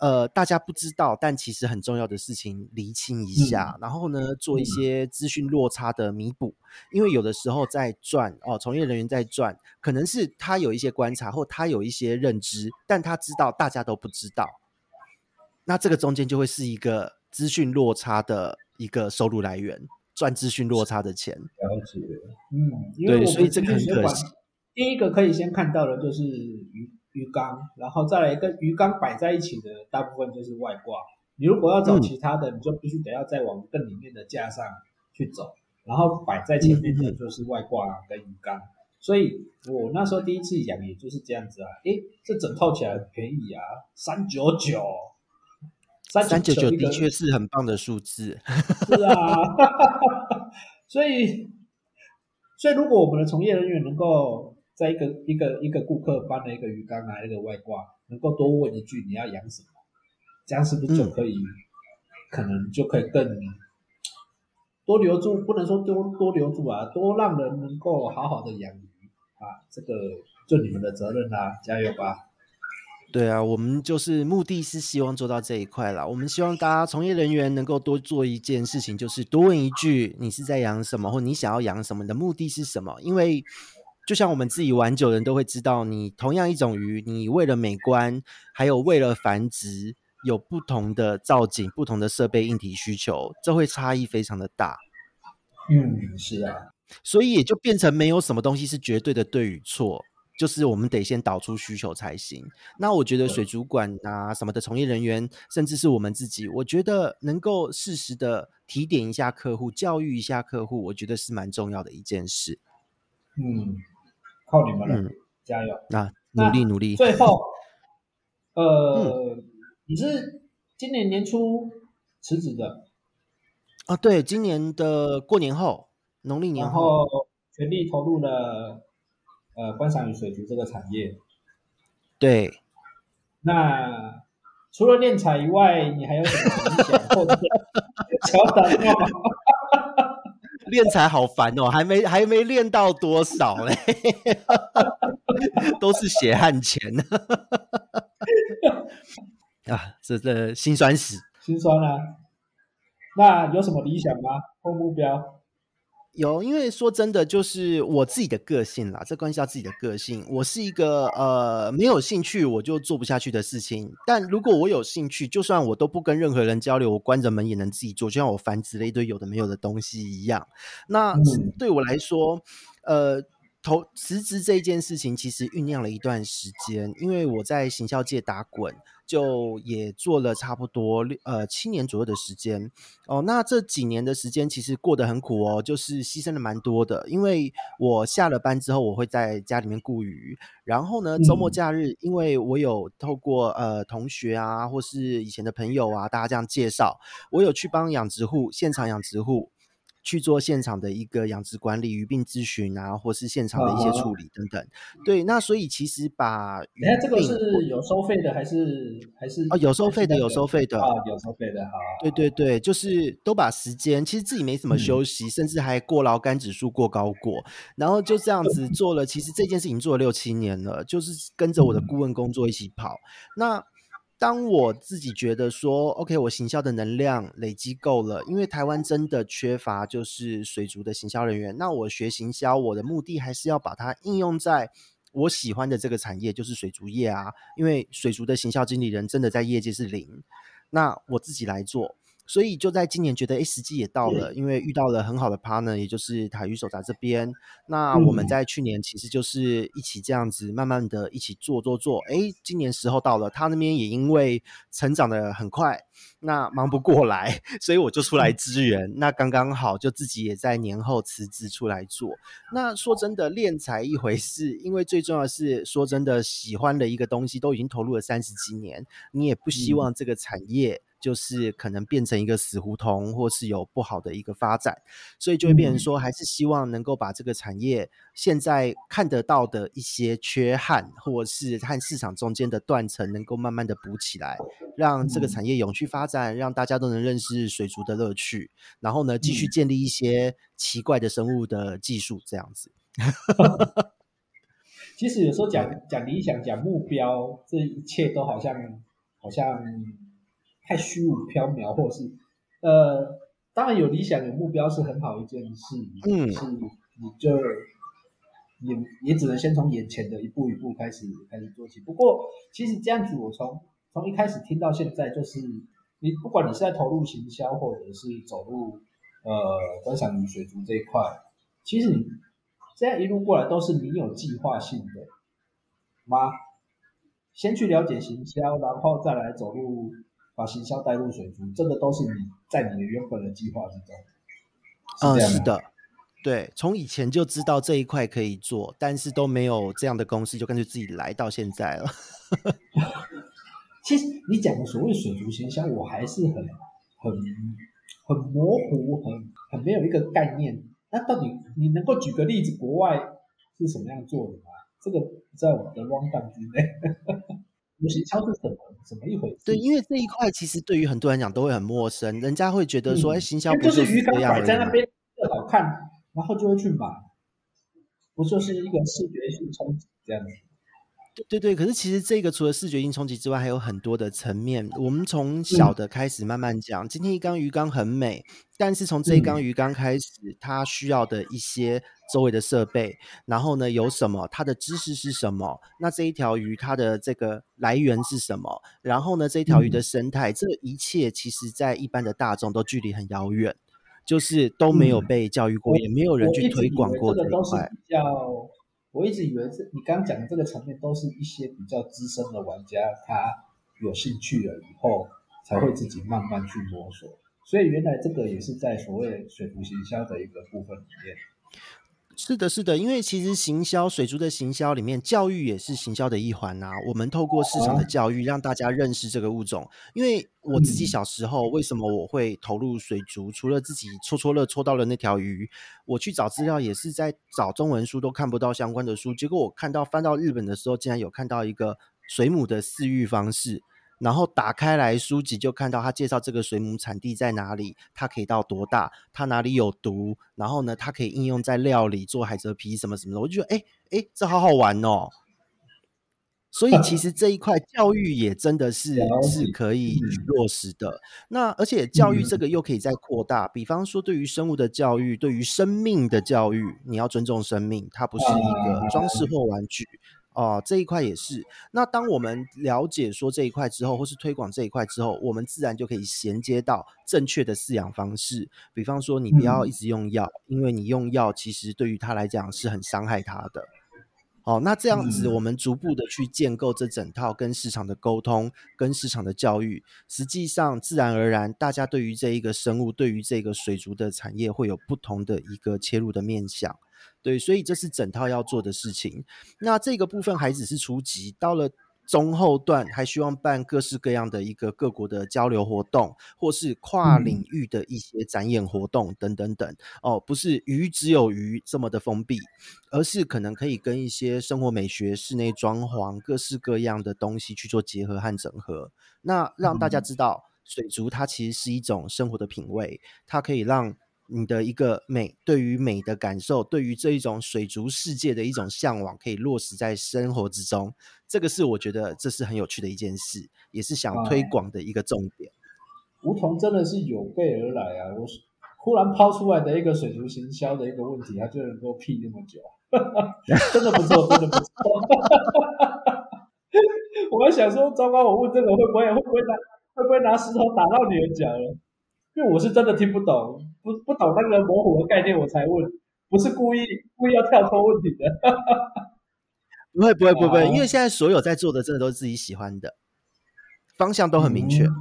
呃，大家不知道，但其实很重要的事情厘清一下，嗯、然后呢，做一些资讯落差的弥补。嗯、因为有的时候在赚哦，从业人员在赚，可能是他有一些观察，或他有一些认知，但他知道大家都不知道，那这个中间就会是一个资讯落差的一个收入来源，赚资讯落差的钱。了解，嗯，对，所以这个很可惜。第一个可以先看到的就是鱼缸，然后再来跟鱼缸摆在一起的大部分就是外挂。你如果要找其他的，嗯、你就必须得要再往更里面的架上去走，然后摆在前面的就是外挂跟鱼缸。嗯、所以我那时候第一次养也就是这样子啊，诶，这整套起来很便宜啊，三九九，三九九的确是很棒的数字。是啊，所以所以如果我们的从业人员能够。在一个一个一个顾客搬了一个鱼缸啊，一个外挂，能够多问一句你要养什么，这样是不是就可以，可能就可以更多留住，不能说多多留住啊，多让人能够好好的养鱼啊，这个就你们的责任啦，加油吧！对啊，我们就是目的是希望做到这一块啦。我们希望大家从业人员能够多做一件事情，就是多问一句你是在养什么，或你想要养什么，的目的是什么，因为。就像我们自己玩久的人都会知道，你同样一种鱼，你为了美观，还有为了繁殖，有不同的造景、不同的设备硬体需求，这会差异非常的大。嗯，是啊，所以也就变成没有什么东西是绝对的对与错，就是我们得先导出需求才行。那我觉得水族馆啊什么的从业人员，甚至是我们自己，我觉得能够适时的提点一下客户，教育一下客户，我觉得是蛮重要的一件事。嗯。靠你们了，嗯、加油！那、啊、努力努力。最后，呃，嗯、你是今年年初辞职的啊？对，今年的过年后，农历年后，全力投入了呃观赏鱼水族这个产业。对，那除了练彩以外，你还有什么理想或者？练才好烦哦，还没还没练到多少嘞，都是血汗钱 啊！这这心酸史，心酸啊！那有什么理想吗？或目标？有，因为说真的，就是我自己的个性啦，这关系到自己的个性。我是一个呃没有兴趣我就做不下去的事情，但如果我有兴趣，就算我都不跟任何人交流，我关着门也能自己做，就像我繁殖了一堆有的没有的东西一样。那对我来说，呃。投辞职这件事情其实酝酿了一段时间，因为我在行销界打滚，就也做了差不多呃七年左右的时间哦。那这几年的时间其实过得很苦哦，就是牺牲了蛮多的。因为我下了班之后，我会在家里面顾鱼，然后呢，周末假日，因为我有透过呃同学啊，或是以前的朋友啊，大家这样介绍，我有去帮养殖户现场养殖户。去做现场的一个养殖管理、鱼病咨询啊，或是现场的一些处理等等。哦、对，那所以其实把鱼病，哎，这个是有收费的还是还是？哦，有收费的，有收费的。啊，有收费的，好。对对对，就是都把时间，其实自己没怎么休息，嗯、甚至还过劳肝指数过高过，然后就这样子做了。其实这件事情做了六七年了，就是跟着我的顾问工作一起跑。嗯、那当我自己觉得说，OK，我行销的能量累积够了，因为台湾真的缺乏就是水族的行销人员。那我学行销，我的目的还是要把它应用在我喜欢的这个产业，就是水族业啊。因为水族的行销经理人真的在业界是零，那我自己来做。所以就在今年觉得，哎，时机也到了，因为遇到了很好的 partner，也就是台语手札这边。那我们在去年其实就是一起这样子，慢慢的一起做做做。哎，今年时候到了，他那边也因为成长的很快，那忙不过来，所以我就出来支援。那刚刚好，就自己也在年后辞职出来做。那说真的，练财一回事，因为最重要的是，说真的，喜欢的一个东西都已经投入了三十几年，你也不希望这个产业。就是可能变成一个死胡同，或是有不好的一个发展，所以就会变成说，还是希望能够把这个产业现在看得到的一些缺憾，或是和市场中间的断层，能够慢慢的补起来，让这个产业永续发展，让大家都能认识水族的乐趣，然后呢，继续建立一些奇怪的生物的技术，这样子。其实有时候讲讲理想，讲目标，这一切都好像好像。太虚无缥缈，或者是，呃，当然有理想有目标是很好一件事，嗯，是你就也也只能先从眼前的一步一步开始开始做起。不过其实这样子，我从从一开始听到现在，就是你不管你是在投入行销，或者是走入呃观赏鱼水族这一块，其实你这样一路过来都是你有计划性的吗？先去了解行销，然后再来走入。把行销带入水族，这个都是你在你的原本的计划之中。嗯，是的，对，从以前就知道这一块可以做，但是都没有这样的公司，就干脆自己来到现在了。其实你讲的所谓水族行销，我还是很很很模糊，很很没有一个概念。那到底你能够举个例子，国外是什么样做的吗？这个在我们的汪范之内。行销是什么？怎么一回事？对，因为这一块其实对于很多人讲都会很陌生，人家会觉得说，哎、嗯，行销不就是鱼缸摆在那边特好看，然后就会去买，不就是一个视觉性冲击这样子？对对对，可是其实这个除了视觉性冲击之外，还有很多的层面。我们从小的开始慢慢讲。嗯、今天一缸鱼缸很美，但是从这一缸鱼缸开始，嗯、它需要的一些周围的设备，然后呢，有什么？它的知识是什么？那这一条鱼它的这个来源是什么？然后呢，这一条鱼的生态，嗯、这一切其实在一般的大众都距离很遥远，就是都没有被教育过，嗯、也没有人去推广过这一块。我一直以为是你刚讲的这个层面都是一些比较资深的玩家，他有兴趣了以后才会自己慢慢去摸索，所以原来这个也是在所谓水族行销的一个部分里面。是的，是的，因为其实行销水族的行销里面，教育也是行销的一环呐、啊。我们透过市场的教育，让大家认识这个物种。因为我自己小时候，为什么我会投入水族？除了自己戳戳乐戳到了那条鱼，我去找资料也是在找中文书，都看不到相关的书。结果我看到翻到日本的时候，竟然有看到一个水母的饲育方式。然后打开来书籍，就看到他介绍这个水母产地在哪里，它可以到多大，它哪里有毒，然后呢，它可以应用在料理做海蜇皮什么什么的，我就觉得，哎哎，这好好玩哦。所以其实这一块教育也真的是是可以落实的。那而且教育这个又可以再扩大，比方说对于生物的教育，对于生命的教育，你要尊重生命，它不是一个装饰或玩具。哦、呃，这一块也是。那当我们了解说这一块之后，或是推广这一块之后，我们自然就可以衔接到正确的饲养方式。比方说，你不要一直用药，嗯、因为你用药其实对于它来讲是很伤害它的。哦，那这样子，我们逐步的去建构这整套跟市场的沟通，跟市场的教育，实际上自然而然，大家对于这一个生物，对于这个水族的产业，会有不同的一个切入的面向。对，所以这是整套要做的事情。那这个部分还只是初级，到了中后段，还希望办各式各样的一个各国的交流活动，或是跨领域的一些展演活动等等等。哦，不是鱼只有鱼这么的封闭，而是可能可以跟一些生活美学、室内装潢、各式各样的东西去做结合和整合。那让大家知道，水族它其实是一种生活的品味，它可以让。你的一个美，对于美的感受，对于这一种水族世界的一种向往，可以落实在生活之中。这个是我觉得这是很有趣的一件事，也是想推广的一个重点。梧桐真的是有备而来啊！我忽然抛出来的一个水族行销的一个问题，他就能够屁那么久，真的不错，真的不错。我还想说，糟糕，我问这个会不会会不会拿会不会拿石头打到你的脚了？因为我是真的听不懂，不不懂那个模糊的概念，我才问，不是故意故意要跳脱问题的。不会不会不会，因为现在所有在做的，真的都是自己喜欢的，方向都很明确。嗯、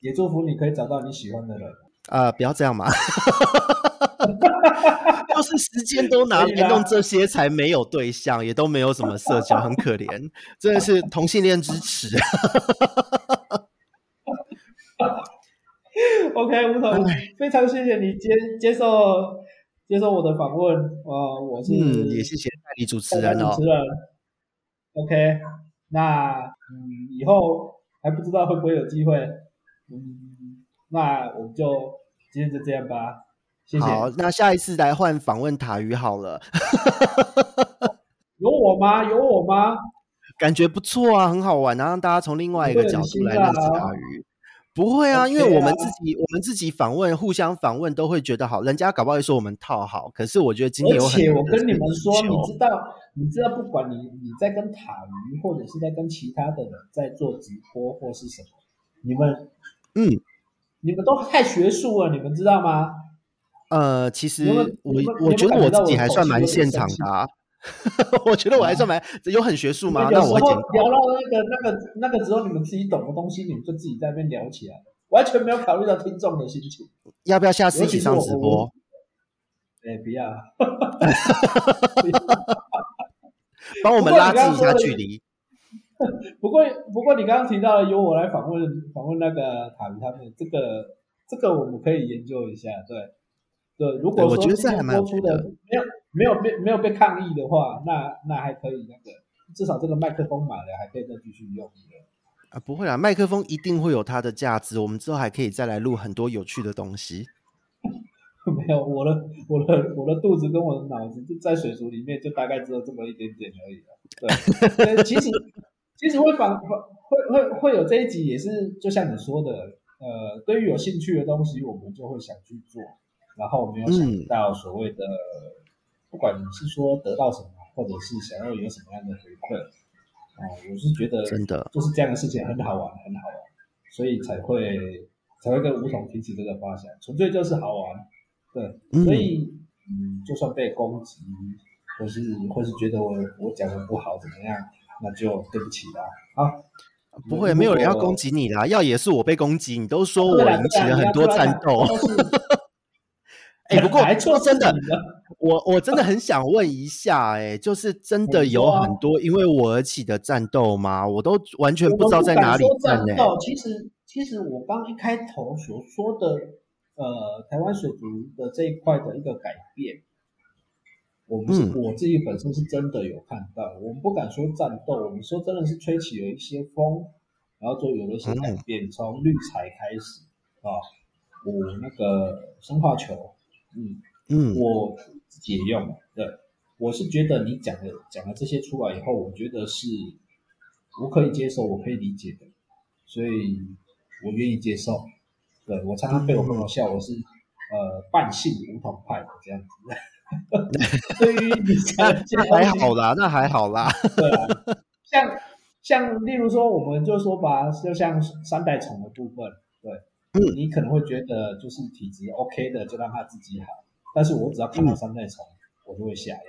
也祝福你可以找到你喜欢的人。啊、呃，不要这样嘛，就是时间都拿来弄这些，才没有对象，也都没有什么社交，很可怜，真的是同性恋支持。OK，吴总，非常谢谢你接接受接受我的访问啊、呃，我是、嗯、也谢谢代理主持人哦。主持人，OK，那嗯以后还不知道会不会有机会，嗯，那我们就今天就这样吧，谢谢。好，那下一次来换访问塔鱼好了。有我吗？有我吗？感觉不错啊，很好玩啊，让大家从另外一个角度来认识塔鱼。不会啊，因为我们自己、啊、我们自己访问，互相访问都会觉得好，人家搞不好会说我们套好。可是我觉得今天有很，而且我跟你们说，你知道，你知道，不管你你在跟塔鱼，或者是在跟其他的人在做直播或是什么，你们，嗯，你们都太学术了，你们知道吗？呃，其实我我觉得我自己还算蛮现场的、啊。我觉得我还算蛮、嗯、有很学术吗？那我聊到那个那个那个时候，你们自己懂的东西，你们就自己在那边聊起来，完全没有考虑到听众的心情。要不要下次一起上直播？哎、欸，不要，帮我们拉近一下距离。不过 不过，你刚刚提到由我来访问访问那个塔鱼他们，这个这个我们可以研究一下。对对，如果说今天播出的没有。没有被没有被抗议的话，那那还可以那个，至少这个麦克风买了还可以再继续用。啊，不会啦，麦克风一定会有它的价值，我们之后还可以再来录很多有趣的东西。没有，我的我的我的肚子跟我的脑子就在水族里面，就大概只有这么一点点而已。对，其实其实会反会会会有这一集，也是就像你说的，呃，对于有兴趣的东西，我们就会想去做，然后没有想到所谓的。嗯不管你是说得到什么，或者是想要有什么样的回馈，啊、呃，我是觉得真的。就是这样的事情很好玩，很好玩，所以才会才会跟吴桐提起这个发想，纯粹就是好玩，对，嗯、所以嗯，就算被攻击，或是或是觉得我我讲的不好怎么样，那就对不起啦，啊，不会，没有人要攻击你啦，要也是我被攻击，你都说我引起了很多战斗。哎、欸，不过 说真的，我我真的很想问一下、欸，哎，就是真的有很多因为我而起的战斗吗？我都完全不知道在哪里战斗、欸。其实，其实我刚一开头所说的，呃，台湾水族的这一块的一个改变，我们是、嗯、我自己本身是真的有看到。我们不敢说战斗，我们说真的是吹起了一些风，然后就有了一些改变。从滤材开始啊，我那个生化球。嗯嗯，我自己也用，对，我是觉得你讲的讲了这些出来以后，我觉得是我可以接受，我可以理解的，所以我愿意接受。对，我常常被我朋友笑，我是呃半信梧桐派的这样子。对于你讲还好啦，那还好啦。对啊，像像例如说，我们就说吧，就像三代宠的部分，对。你可能会觉得就是体质 OK 的，就让他自己好。但是我只要看到三代虫，嗯、我就会下药。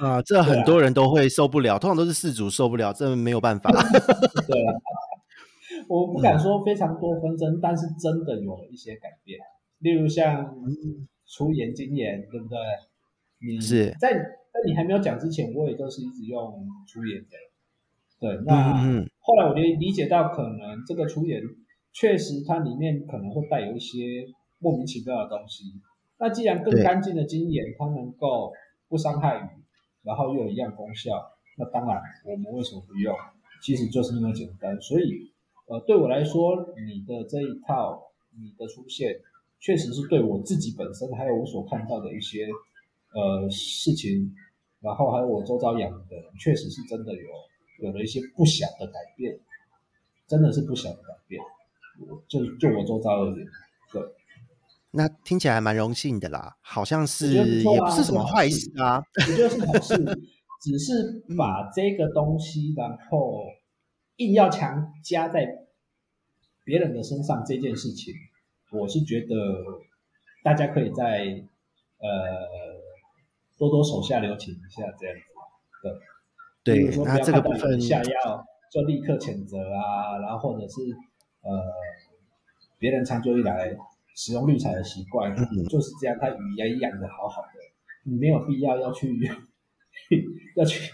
啊，这很多人都会受不了，啊、通常都是事主受不了，这没有办法。对啊，我不敢说非常多纷争，嗯、但是真的有一些改变。例如像出盐经验，对不对？你是在在你还没有讲之前，我也都是一直用出盐的。对，那后来我就理解到，可能这个出盐。确实，它里面可能会带有一些莫名其妙的东西。那既然更干净的精盐，它能够不伤害鱼，然后又有一样功效，那当然我们为什么不用？其实就是那么简单。所以，呃，对我来说，你的这一套，你的出现，确实是对我自己本身，还有我所看到的一些呃事情，然后还有我周遭养的人，确实是真的有有了一些不小的改变，真的是不小的改变。就就我周遭而言，对。那听起来还蛮荣幸的啦，好像是、啊、也不是什么坏事啊，我觉得是好事，只是把这个东西，然后硬要强加在别人的身上这件事情，我是觉得大家可以在呃多多手下留情一下这样子，对，对，比如说不要看到下药就立刻谴责啊，然后或者是呃别人长久以来。使用绿彩的习惯、嗯、就是这样，他鱼也养的好好的，你没有必要要去 要去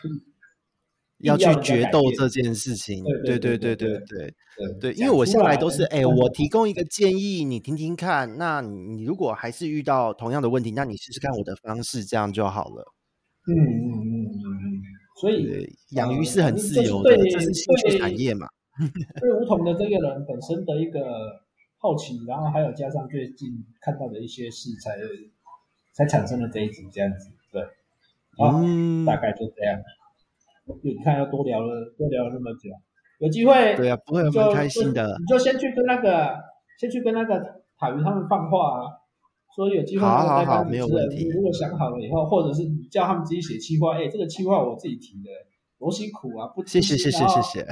要去决斗这件事情。对对对对对对对，因为我向来都是哎、欸，我提供一个建议，你听听看。那你如果还是遇到同样的问题，那你试试看我的方式，这样就好了。嗯嗯嗯嗯嗯。所以养鱼是很自由的，这是兴趣产业嘛。对梧桐的这个人本身的一个。好奇，然后还有加上最近看到的一些事才，才才产生了这一集这样子，对，好、嗯，大概就这样。你看要多聊了，多聊了那么久，有机会，对啊，不会很开心的。你就先去跟那个，先去跟那个塔鱼他们放话啊，说有机会，好好好，没有问题。如果想好了以后，或者是你叫他们自己写企划，哎，这个企划我自己提的，多辛苦啊，不，谢谢谢谢谢谢，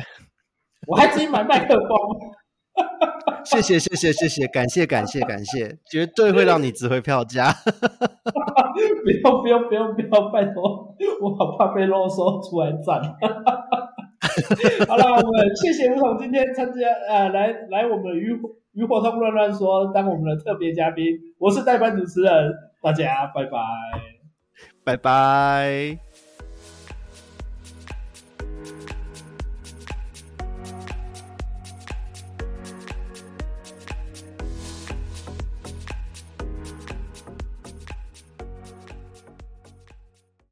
我还自己买麦克风。谢谢谢谢谢谢，感谢感谢感谢，绝对会让你值回票价。不用不用不用不用，拜托，我好怕被啰嗦出来赞。好了，我们谢谢吴总今天参加呃来来我们鱼鱼火通乱乱说当我们的特别嘉宾，我是代班主持人，大家拜拜，拜拜。